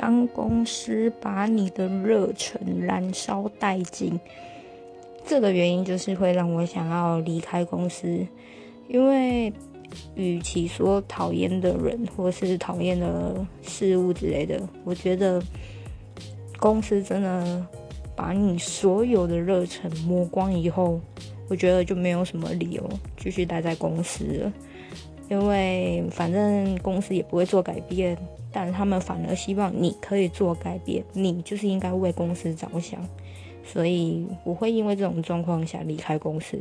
当公司把你的热忱燃烧殆尽，这个原因就是会让我想要离开公司，因为与其说讨厌的人或是讨厌的事物之类的，我觉得公司真的把你所有的热忱磨光以后，我觉得就没有什么理由继续待在公司了。因为反正公司也不会做改变，但他们反而希望你可以做改变，你就是应该为公司着想，所以我会因为这种状况下离开公司。